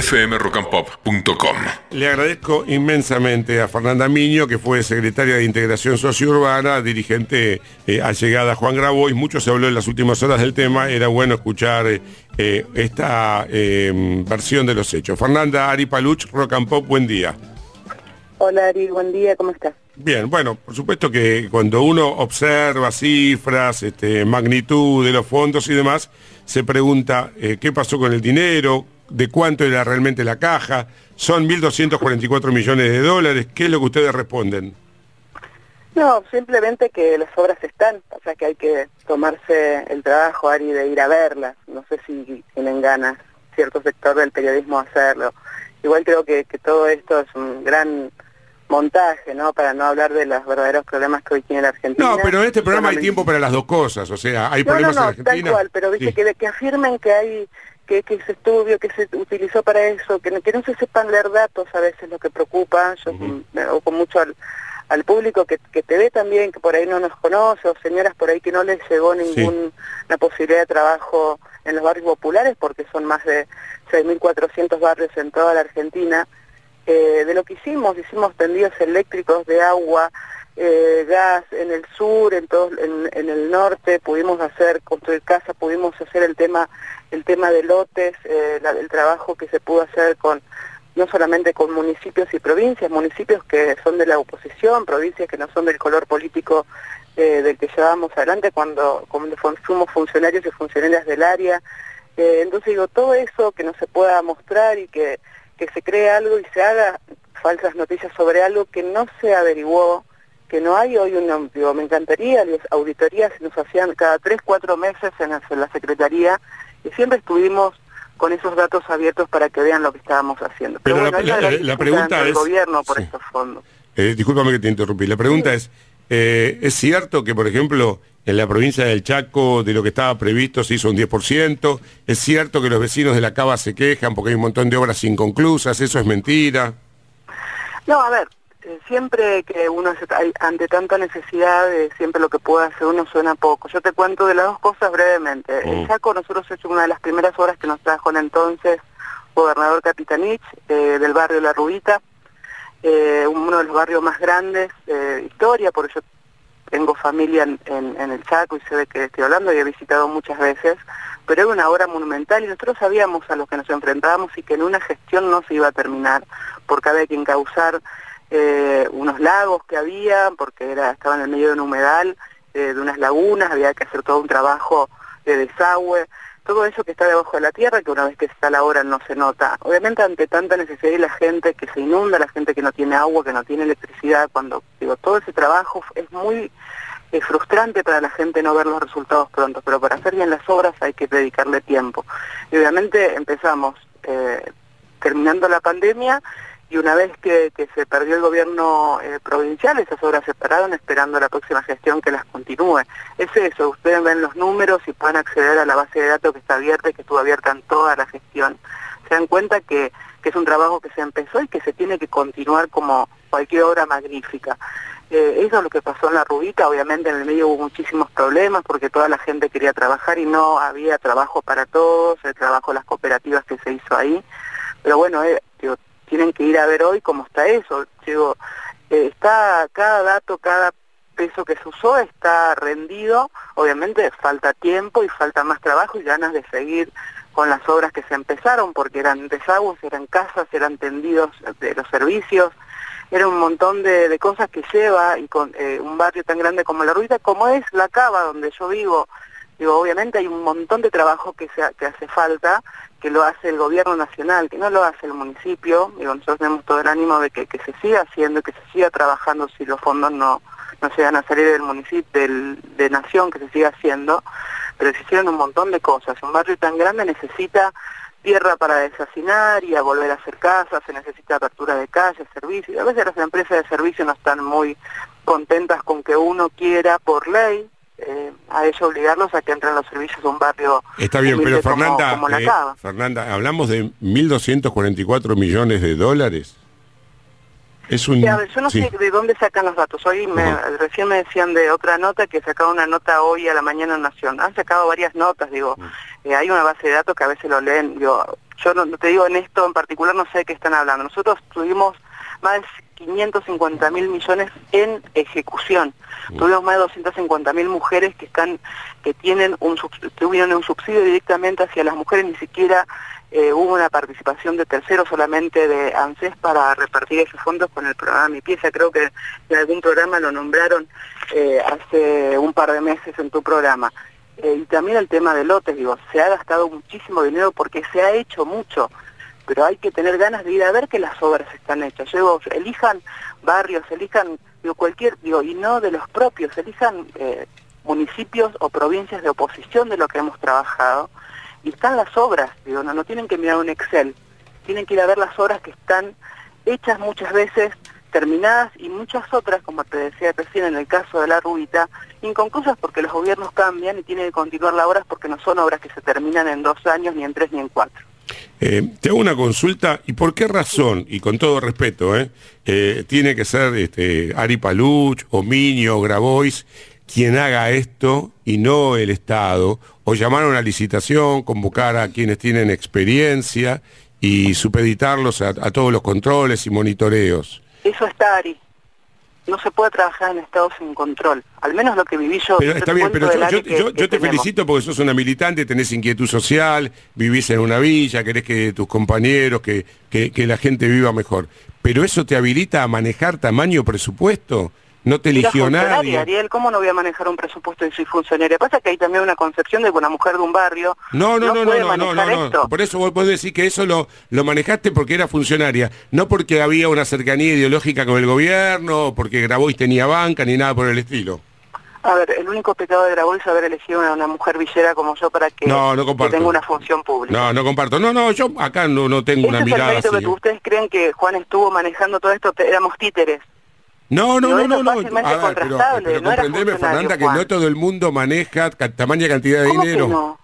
fmrockandpop.com. Le agradezco inmensamente a Fernanda Miño, que fue secretaria de Integración Sociourbana, dirigente eh, allegada a Juan Grabois. Mucho se habló en las últimas horas del tema, era bueno escuchar eh, eh, esta eh, versión de los hechos. Fernanda Ari Paluch, Rock and Pop, buen día. Hola Ari, buen día, ¿cómo estás? Bien, bueno, por supuesto que cuando uno observa cifras, este, magnitud de los fondos y demás, se pregunta eh, qué pasó con el dinero, de cuánto era realmente la caja, son 1.244 millones de dólares, ¿qué es lo que ustedes responden? No, simplemente que las obras están, o sea que hay que tomarse el trabajo, Ari, de ir a verlas. No sé si tienen ganas cierto sector del periodismo hacerlo. Igual creo que, que todo esto es un gran montaje, ¿no? Para no hablar de los verdaderos problemas que hoy tiene la Argentina. No, pero en este programa hay tiempo para las dos cosas, o sea, hay No, no, problemas no, en Argentina. tal cual, pero viste Sí. que, que afirmen que hay que, que ese estudio que se utilizó para eso, que no, que no se sepan leer datos a veces lo que preocupa, yo Ujú. me ocupo mucho al, al público que, que te ve también, que por ahí no nos conoce, o señoras por ahí que no les llegó ninguna posibilidad de trabajo en los barrios populares, porque son más de 6.400 barrios en toda la Argentina, eh, de lo que hicimos, hicimos tendidos eléctricos de agua, eh, gas en el sur, en, todo, en, en el norte, pudimos hacer, construir casas, pudimos hacer el tema, el tema de lotes, eh, la- el trabajo que se pudo hacer con no solamente con municipios y provincias, municipios que son de la oposición, provincias que no son del color político eh, del que llevábamos adelante cuando, cuando fu- fuimos funcionarios y funcionarias del área. Eh, entonces digo, todo eso que no se pueda mostrar y que, que se cree algo y se haga falsas noticias sobre algo que no se averiguó, que no hay hoy una, digo, me encantaría, las auditorías nos hacían cada tres, cuatro meses en la, Secretaría y siempre estuvimos con esos datos abiertos para que vean lo que estábamos haciendo. Pero la- bueno, la- pregunta es- gobierno por sí. estos fondos. Eh, discúlpame que te interrumpí. La pregunta es, eh, ¿es cierto que, por ejemplo, en la provincia del Chaco de lo que estaba previsto se hizo un 10%? ¿Es cierto que los vecinos de la Cava se quejan porque hay un montón de obras inconclusas? ¿Eso es mentira? No, a ver, eh, siempre que uno se, hay- ante tanta necesidad, eh, siempre lo que puede hacer uno suena poco. Yo te cuento de las dos cosas brevemente. Mm. En Chaco nosotros hemos hecho una de las primeras obras que nos trajo el entonces gobernador Capitanich, eh, del barrio La Rubita, eh, uno de los barrios más grandes de historia, porque yo tengo familia en, en- en el Chaco y sé de qué estoy hablando y he visitado muchas veces, pero era una obra monumental y nosotros sabíamos a lo que nos enfrentábamos y que en una gestión no se iba a terminar, porque había que encauzar eh, unos lagos que había, porque era estaba en el medio de un humedal, eh, de unas lagunas, había que hacer todo un trabajo de desagüe, todo eso que está debajo de la tierra, que una vez que está la obra no se nota. Obviamente ante tanta necesidad y la gente que se inunda, la gente que no tiene agua, que no tiene electricidad, cuando digo, todo ese trabajo es muy eh, frustrante para la gente no ver los resultados pronto, pero para hacer bien las obras hay que dedicarle tiempo. Y obviamente empezamos eh, terminando la pandemia y una vez que, que se perdió el gobierno eh, provincial, esas obras se pararon esperando la próxima gestión que las continúe. Es eso, ustedes ven los números y pueden acceder a la base de datos que está abierta y que estuvo abierta en toda la gestión. Se dan cuenta que, que es un trabajo que se empezó y que se tiene que continuar como cualquier obra magnífica. Eh, eso es lo que pasó en la Rubita, obviamente en el medio hubo muchísimos problemas porque toda la gente quería trabajar y no había trabajo para todos, el trabajo de las cooperativas que se hizo ahí. Pero bueno, eh, tienen que ir a ver hoy cómo está eso. Digo, eh, está cada dato, cada peso que se usó está rendido, obviamente falta tiempo y falta más trabajo y ganas de seguir con las obras que se empezaron, porque eran desagües, eran casas, eran tendidos de los servicios, era un montón de, cosas que lleva y con eh, un barrio tan grande como La Ruita, como es La Cava, donde yo vivo, digo, obviamente hay un montón de trabajo que, se, que hace falta, que lo hace el gobierno nacional, que no lo hace el municipio, digo, nosotros tenemos todo el ánimo de que, se siga haciendo, que se siga trabajando si los fondos no, no llegan a salir del municipio, del, de nación, que se siga haciendo, pero se hicieron un montón de cosas. Un barrio tan grande necesita tierra para desasinar y a volver a hacer casas, se necesita apertura de calles, servicios. A veces las empresas de servicio no están muy contentas con que uno quiera por ley eh, a ellos obligarlos a que entren los servicios a un barrio Está bien, pero como- Fernanda, como La eh. Fernanda, hablamos de 1.244 millones de dólares. Es un... Sí, a ver, yo no sí. sé de dónde sacan los datos. Hoy me, recién me decían de otra nota que sacaron una nota hoy a la mañana en Nación. Han sacado varias notas, digo. Mm. eh, hay una base de datos que a veces lo leen. Digo, yo no, te digo en esto en particular, no sé de qué están hablando. Nosotros tuvimos más de 550 mil millones en ejecución. Tuvimos más de 250 mil mujeres que están, que tienen un, tuvieron un subsidio directamente hacia las mujeres, ni siquiera eh, hubo una participación de terceros solamente de ANSES para repartir esos fondos con el programa Mi Pieza. Creo que en algún programa lo nombraron eh, hace un par de meses en tu programa. Eh, y también el tema de lotes, digo, se ha gastado muchísimo dinero porque se ha hecho mucho pero hay que tener ganas de ir a ver que las obras están hechas. Digo, elijan barrios, elijan digo, cualquier, digo, y no de los propios, elijan eh, municipios o provincias de oposición de lo que hemos trabajado, y están las obras, digo, no, no tienen que mirar un Excel, tienen que ir a ver las obras que están hechas muchas veces, terminadas, y muchas otras, como te decía recién en el caso de la Rubita, inconclusas porque los gobiernos cambian y tienen que continuar las obras porque no son obras que se terminan en dos años, ni en tres, ni en cuatro. Eh, te hago una consulta, ¿y por qué razón, y con todo respeto, eh, eh, tiene que ser este, Ari Paluch, o Miño, o Grabois, quien haga esto y no el Estado? O llamar a una licitación, convocar a quienes tienen experiencia y supeditarlos a, a todos los controles y monitoreos. Eso está, Ari no se puede trabajar en Estado sin control. Al menos lo que viví yo. Pero está bien, pero yo, te felicito porque sos una militante, tenés inquietud social, vivís en una villa, querés que tus compañeros, que, que la gente viva mejor. Pero eso te habilita a manejar tamaño presupuesto. No te eligió nadie. Ariel, ¿cómo no voy a manejar un presupuesto y soy funcionaria? Pasa que hay también una concepción de que una mujer de un barrio no, no, no, no, no, no, no, no. Por eso vos podés decir que eso lo, lo manejaste porque era funcionaria, no porque había una cercanía ideológica con el gobierno, porque Grabois tenía banca, ni nada por el estilo. A ver, el único pecado de Grabois es haber elegido a una mujer villera como yo para que, no, tenga una función pública. No, no comparto. No, no, yo acá no, no tengo una mirada el así. que ustedes creen que Juan estuvo manejando todo esto, éramos títeres. No, no, no, no, no. Ah, pero, pero comprendeme, Fernanda, que no todo el mundo maneja tamaña cantidad de dinero. no?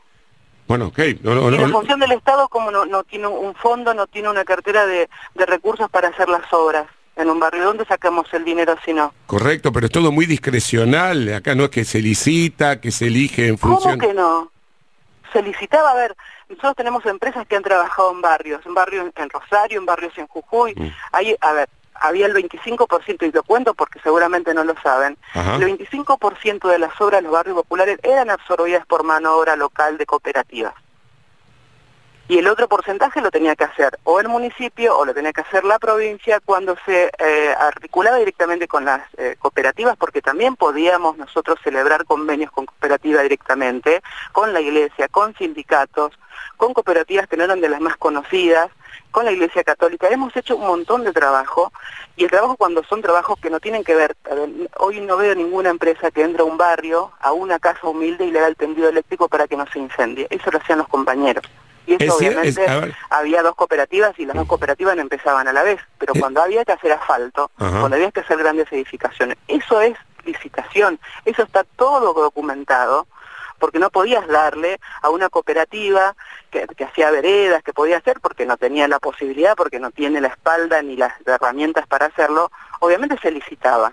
Bueno, ok. No, no, y la función del Estado, como no, no tiene un fondo, no tiene una cartera de, de recursos para hacer las obras en un barrio. ¿Dónde sacamos el dinero si no? Correcto, pero es todo muy discrecional. Acá no es que se licita, que se elige en función... ¿Cómo que no? Se licitaba, a ver, nosotros tenemos empresas que han trabajado en barrios, en barrios en Rosario, en barrios en Jujuy. Mm. Hay, a ver, había el 25%, y lo cuento porque seguramente no lo saben, el 25% de las obras de los barrios populares eran absorbidas por mano obra local de cooperativas. Y el otro porcentaje lo tenía que hacer o el municipio o lo tenía que hacer la provincia cuando se eh, articulaba directamente con las eh, cooperativas, porque también podíamos nosotros celebrar convenios con cooperativas directamente, con la iglesia, con sindicatos, con cooperativas que no eran de las más conocidas, con la Iglesia Católica. Hemos hecho un montón de trabajo y el trabajo cuando son trabajos que no tienen que ver, hoy no veo ninguna empresa que entre a un barrio, a una casa humilde y le da el tendido eléctrico para que no se incendie. Eso lo hacían los compañeros. Y eso obviamente había dos cooperativas y las dos cooperativas no empezaban a la vez, pero eh. cuando había que hacer asfalto, cuando había que hacer grandes edificaciones, eso es licitación, eso está todo documentado porque no podías darle a una cooperativa que, hacía veredas, que podía hacer, porque no tenía la posibilidad, porque no tiene la espalda ni las herramientas para hacerlo, obviamente se licitaba.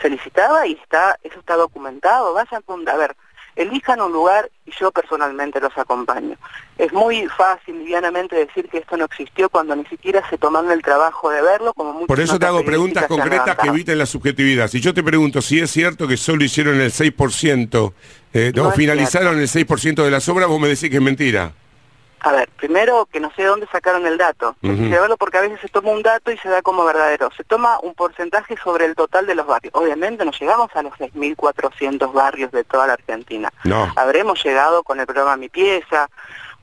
Se licitaba y está, eso está documentado, vayan a ver, elijan un lugar y yo personalmente los acompaño. Es muy fácil, livianamente, decir que esto no existió cuando ni siquiera se tomaron el trabajo de verlo, como Por eso te hago preguntas concretas que eviten la subjetividad. Si yo te pregunto si es cierto que solo hicieron el 6%, eh, no, finalizaron el 6% de las obras, vos me decís que es mentira. A ver, primero que no sé de dónde sacaron el dato. Uh porque a veces se toma un dato y se da como verdadero. Se toma un porcentaje sobre el total de los barrios. Obviamente no llegamos a los 6.400 barrios de toda la Argentina. No. Habremos llegado con el programa Mi Pieza,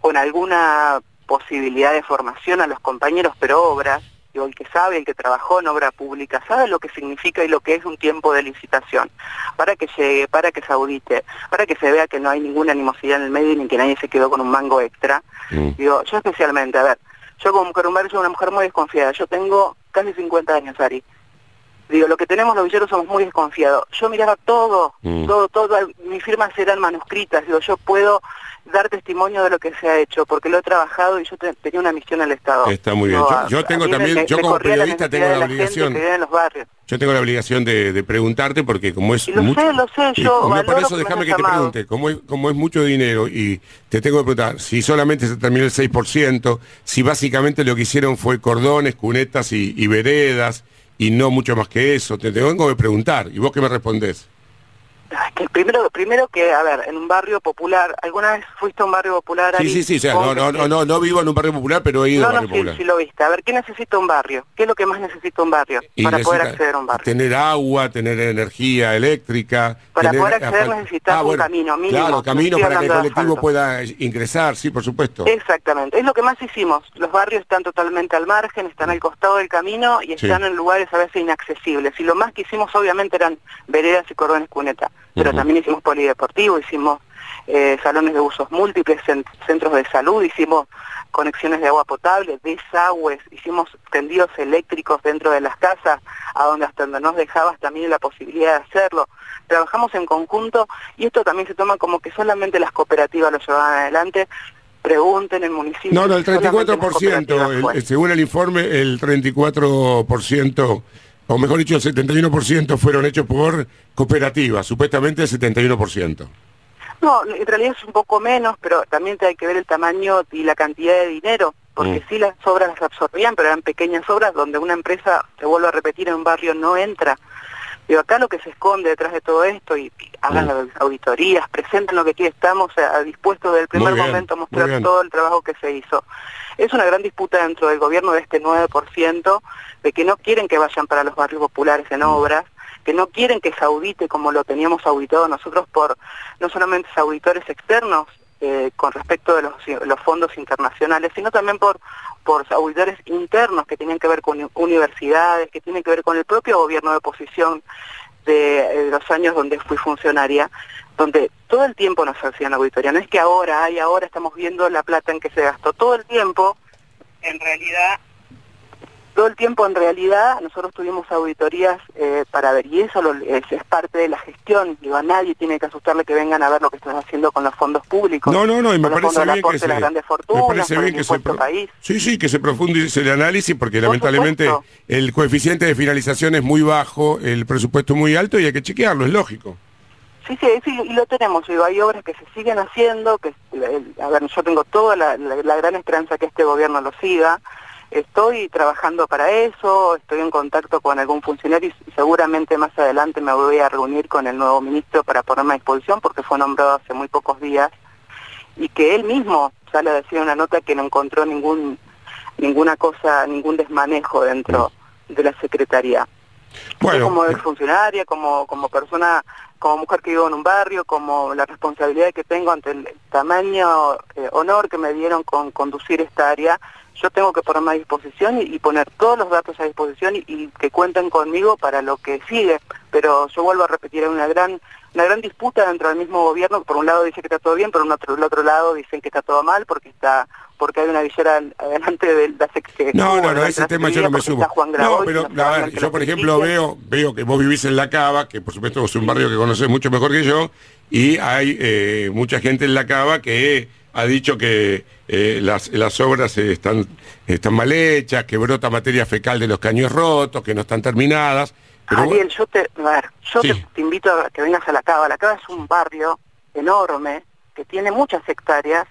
con alguna posibilidad de formación a los compañeros, pero obras el que sabe, el que trabajó en obra pública, sabe lo que significa y lo que es un tiempo de licitación, para que llegue, para que se audite, para que se vea que no hay ninguna animosidad en el medio ni que nadie se quedó con un mango extra. Mm. Digo, yo especialmente, a ver, yo como mujer soy una mujer muy desconfiada, yo tengo casi 50 años, Ari. Digo, lo que tenemos los villeros somos muy desconfiados. Yo miraba todo, Mm. todo, todo, mis firmas eran manuscritas. Digo, yo puedo dar testimonio de lo que se ha hecho, porque lo he trabajado y yo te- tenía una misión al Estado. Está muy bien. No, Yo- a- yo a tengo también- me- yo me como periodista tengo la obligación. que vive en los barrios. Yo tengo la obligación de, de preguntarte porque como es Y lo sé, lo sé, yo no, por eso déjame que te pregunte, como es, como es mucho dinero y te tengo que preguntar, si solamente se terminó el 6%, si básicamente lo que hicieron fue cordones, cunetas y, y veredas y no mucho más que eso, te tengo que preguntar y vos qué me respondés. Primero, primero que, a ver, en un barrio popular, ¿alguna vez fuiste a un barrio popular? Sí, sí, sí, o sea, no, no, no, no, no vivo en un barrio popular, pero he ido a no, barrio sí, popular. sí lo viste. A ver, ¿qué necesita un barrio? ¿Qué es lo que más necesita un barrio para poder acceder a un barrio? Tener agua, tener energía eléctrica. Para poder acceder necesitas un camino mínimo, Claro, no camino para que el colectivo pueda ingresar, sí, por supuesto. Exactamente, es lo que más hicimos. Los barrios están totalmente al margen, están al costado del camino y están en lugares a veces inaccesibles. Y lo más que hicimos obviamente eran veredas y cordones cuneta, pero también hicimos polideportivo, hicimos eh, salones de usos múltiples, cen- centros de salud, hicimos conexiones de agua potable, desagües, hicimos tendidos eléctricos dentro de las casas, a donde hasta donde nos dejabas también la posibilidad de hacerlo. Trabajamos en conjunto y esto también se toma como que solamente las cooperativas lo llevaban adelante. Pregunten en el municipio. No, no, el si solamente las 34%, cooperativas el- fue. el- según el informe, el 34%, o mejor dicho, el 71% fueron hechos por cooperativas, supuestamente el 71%. No, en realidad es un poco menos, pero también hay que ver el tamaño y la cantidad de dinero, porque Mm. sí las obras las absorbían, pero eran pequeñas obras donde una empresa, te vuelvo a repetir, en un barrio no entra. Digo, acá lo que se esconde detrás de todo esto, y, y hagan Mm. las auditorías, presenten lo que aquí estamos a, dispuestos del primer Muy bien, momento a mostrar todo el trabajo que se hizo. Es una gran disputa dentro del gobierno de este 9%, de que no quieren que vayan para los barrios populares en obras, que no quieren que se audite como lo teníamos auditado nosotros por no solamente auditores externos eh, con respecto de los, los fondos internacionales, sino también por, por auditores internos que tienen que ver con universidades, que tienen que ver con el propio gobierno de oposición de, eh, los años donde fui funcionaria, donde todo el tiempo nos hacían auditoría. No es que ahora, ay, ahora estamos viendo la plata en que se gastó. Todo el tiempo, en realidad, todo el tiempo en realidad nosotros tuvimos auditorías eh, para ver, y eso lo- es, es parte de la gestión. Digo, a nadie tiene que asustarle que vengan a ver lo que están haciendo con los fondos públicos. No, no, no, y me parece bien que se, me fortunas, parece con bien el que se, impuesto pro- país. sí, sí, que se profundice el análisis porque Por lamentablemente supuesto. el coeficiente de finalización es muy bajo, el presupuesto es muy alto y hay que chequearlo, es lógico. Sí, sí, sí, y lo tenemos. Digo, hay obras que se siguen haciendo, que, el- a ver, yo tengo toda la, la- la gran esperanza que este gobierno lo siga. Estoy trabajando para eso, estoy en contacto con algún funcionario y seguramente más adelante me voy a reunir con el nuevo ministro para ponerme a disposición porque fue nombrado hace muy pocos días y que él mismo sale a decir en una nota que no encontró ningún ninguna cosa, ningún desmanejo dentro de la Secretaría. Yo como ex funcionaria, como, como persona, como mujer que vivo en un barrio, como la responsabilidad que tengo ante el tamaño eh, honor que me dieron con conducir esta área, yo tengo que ponerme a disposición y, y poner todos los datos a disposición y, y que cuenten conmigo para lo que sigue. Pero yo vuelvo a repetir, hay una gran una gran disputa dentro del mismo gobierno, por un lado dice que está todo bien, por un otro, el otro lado dicen que está todo mal porque está porque hay una villera adelante de la secretaría. No, no, no, ese tema yo no me sumo. No, pero a ver, yo por ejemplo veo veo que vos vivís en La Cava, que por supuesto es un barrio que conoces mucho mejor que yo, y hay eh, mucha gente en La Cava que ha dicho que eh, las, las obras eh, están, están mal hechas, que brota materia fecal de los caños rotos, que no están terminadas. Pero Ariel, yo te, a ver, yo Sí. te, te invito a que vengas a La Cava. La Cava es un barrio enorme que tiene muchas hectáreas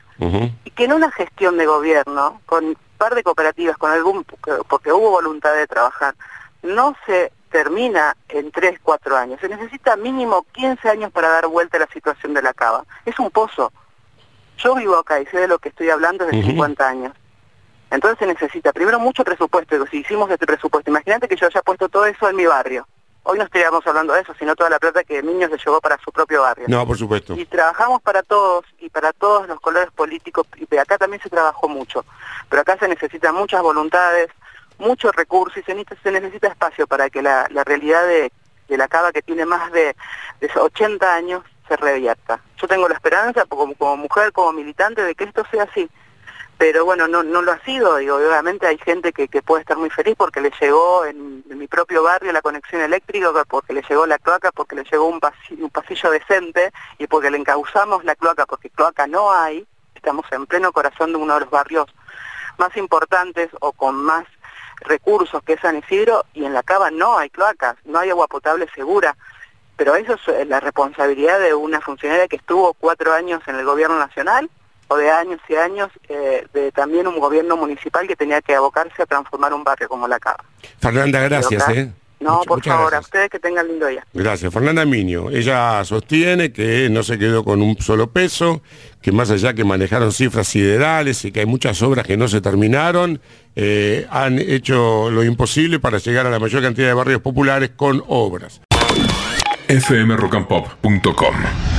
y que en una gestión de gobierno, con un par de cooperativas, con algún, porque hubo voluntad de trabajar, no se termina en 3, 4 años. Se necesita mínimo 15 años para dar vuelta a la situación de la cava. Es un pozo. Yo vivo acá y sé de lo que estoy hablando desde Ujú. 50 años. Entonces se necesita primero mucho presupuesto. Si hicimos este presupuesto, imagínate que yo haya puesto todo eso en mi barrio. Hoy no estaríamos hablando de eso, sino toda la plata que Niños se llevó para su propio barrio No, por supuesto. y trabajamos para todos y para todos los colores políticos y acá también se trabajó mucho pero acá se necesitan muchas voluntades muchos recursos y se necesita, se necesita espacio para que la, la realidad de, de la cava que tiene más de, de 80 años se revierta yo tengo la esperanza como, como mujer como militante de que esto sea así. Pero bueno, no, no lo ha sido, y obviamente hay gente que, que puede estar muy feliz porque le llegó en, mi propio barrio la conexión eléctrica, porque le llegó la cloaca, porque le llegó un pasillo, un pasillo decente y porque le encauzamos la cloaca, porque cloaca no hay, estamos en pleno corazón de uno de los barrios más importantes o con más recursos que es San Isidro y en la cava no hay cloacas, no hay agua potable segura. Pero eso es eh, la responsabilidad de una funcionaria que estuvo cuatro años en el gobierno nacional o de años y años eh, de también un gobierno municipal que tenía que abocarse a transformar un barrio como la Cava. Fernanda, gracias. ¿eh? No, por favor, a ustedes que tengan lindo día. Gracias. Fernanda Miño, ella sostiene que no se quedó con un solo peso, que más allá que manejaron cifras siderales y que hay muchas obras que no se terminaron, eh, han hecho lo imposible para llegar a la mayor cantidad de barrios populares con obras. fmrockandpop.com